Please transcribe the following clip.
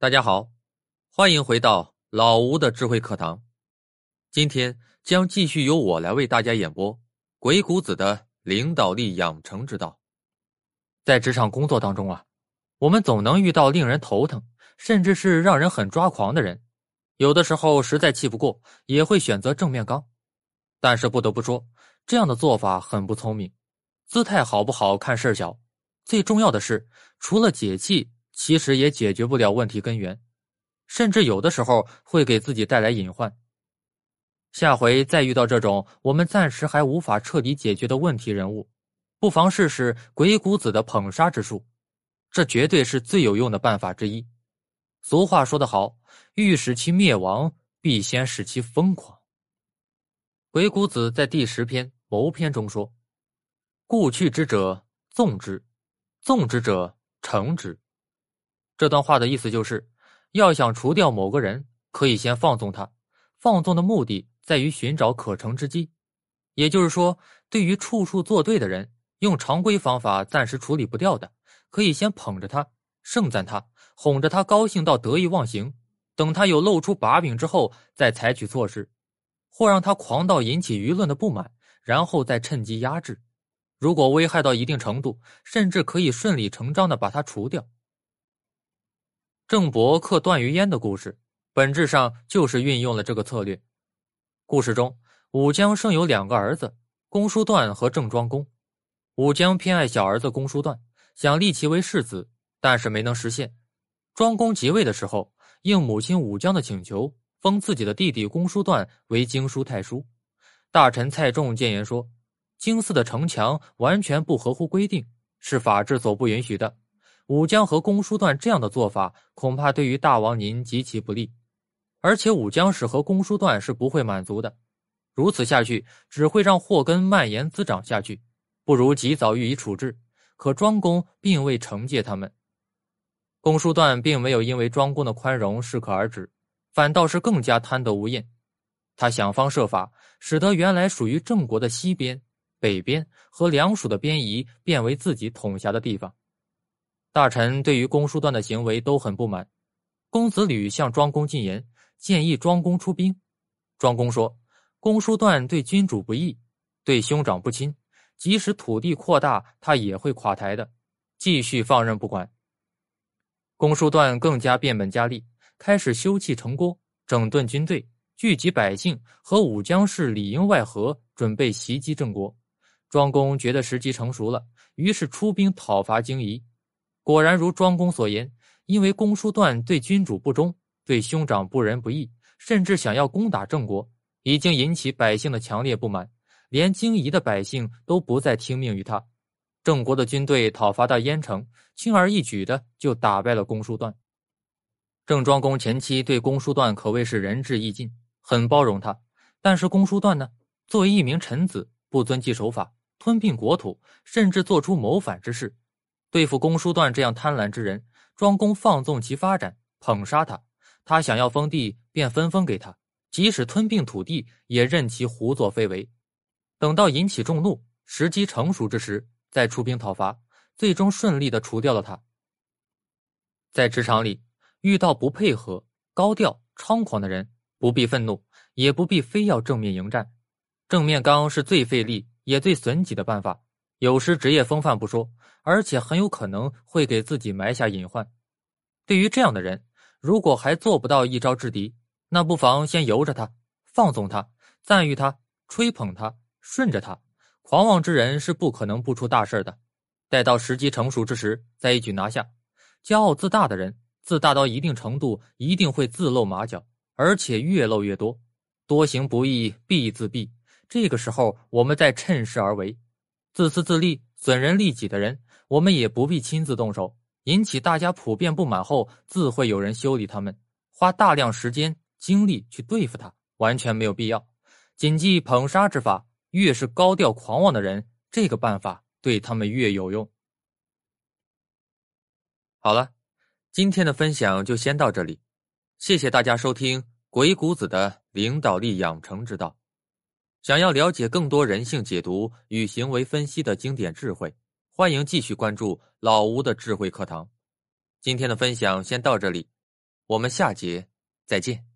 大家好，欢迎回到老吴的智慧课堂。今天将继续由我来为大家演播《鬼谷子的领导力养成之道》。在职场工作当中啊，我们总能遇到令人头疼，甚至是让人很抓狂的人。有的时候实在气不过，也会选择正面刚。但是不得不说，这样的做法很不聪明。姿态好不好看事小，最重要的是，除了解气。其实也解决不了问题根源，甚至有的时候会给自己带来隐患。下回再遇到这种我们暂时还无法彻底解决的问题人物，不妨试试鬼谷子的捧杀之术，这绝对是最有用的办法之一。俗话说得好，欲使其灭亡，必先使其疯狂。鬼谷子在第十篇谋篇中说：“故去之者纵之，纵之者成之。”这段话的意思就是，要想除掉某个人，可以先放纵他。放纵的目的在于寻找可乘之机。也就是说，对于处处作对的人，用常规方法暂时处理不掉的，可以先捧着他，盛赞他，哄着他高兴到得意忘形。等他有露出把柄之后，再采取措施，或让他狂到引起舆论的不满，然后再趁机压制。如果危害到一定程度，甚至可以顺理成章的把他除掉。郑伯克段于鄢的故事，本质上就是运用了这个策略。故事中，武姜生有两个儿子，公叔段和郑庄公。武姜偏爱小儿子公叔段，想立其为世子，但是没能实现。庄公即位的时候，应母亲武姜的请求，封自己的弟弟公叔段为京书太叔。大臣蔡仲谏言说，京寺的城墙完全不合乎规定，是法制所不允许的。武姜和公叔段这样的做法，恐怕对于大王您极其不利。而且武姜氏和公叔段是不会满足的，如此下去只会让祸根蔓延滋长下去，不如及早予以处置。可庄公并未惩戒他们，公叔段并没有因为庄公的宽容适可而止，反倒是更加贪得无厌。他想方设法使得原来属于郑国的西边、北边和梁属的边夷变为自己统辖的地方。大臣对于公叔段的行为都很不满，公子吕向庄公进言，建议庄公出兵。庄公说：“公叔段对君主不义，对兄长不亲，即使土地扩大，他也会垮台的。”继续放任不管。公叔段更加变本加厉，开始修葺城郭，整顿军队，聚集百姓，和武姜氏里应外合，准备袭击郑国。庄公觉得时机成熟了，于是出兵讨伐荆夷。果然如庄公所言，因为公叔段对君主不忠，对兄长不仁不义，甚至想要攻打郑国，已经引起百姓的强烈不满，连荆夷的百姓都不再听命于他。郑国的军队讨伐到燕城，轻而易举的就打败了公叔段。郑庄公前期对公叔段可谓是仁至义尽，很包容他。但是公叔段呢，作为一名臣子，不遵纪守法，吞并国土，甚至做出谋反之事。对付公叔段这样贪婪之人，庄公放纵其发展，捧杀他。他想要封地，便分封给他；即使吞并土地，也任其胡作非为。等到引起众怒，时机成熟之时，再出兵讨伐，最终顺利的除掉了他。在职场里，遇到不配合、高调、猖狂的人，不必愤怒，也不必非要正面迎战。正面刚是最费力也最损己的办法。有失职业风范不说，而且很有可能会给自己埋下隐患。对于这样的人，如果还做不到一招制敌，那不妨先由着他，放纵他，赞誉他，吹捧他，顺着他。狂妄之人是不可能不出大事的。待到时机成熟之时，再一举拿下。骄傲自大的人，自大到一定程度，一定会自露马脚，而且越露越多。多行不义必自毙。这个时候，我们再趁势而为。自私自利、损人利己的人，我们也不必亲自动手，引起大家普遍不满后，自会有人修理他们。花大量时间精力去对付他，完全没有必要。谨记捧杀之法，越是高调狂妄的人，这个办法对他们越有用。好了，今天的分享就先到这里，谢谢大家收听鬼谷子的领导力养成之道。想要了解更多人性解读与行为分析的经典智慧，欢迎继续关注老吴的智慧课堂。今天的分享先到这里。我们下节再见。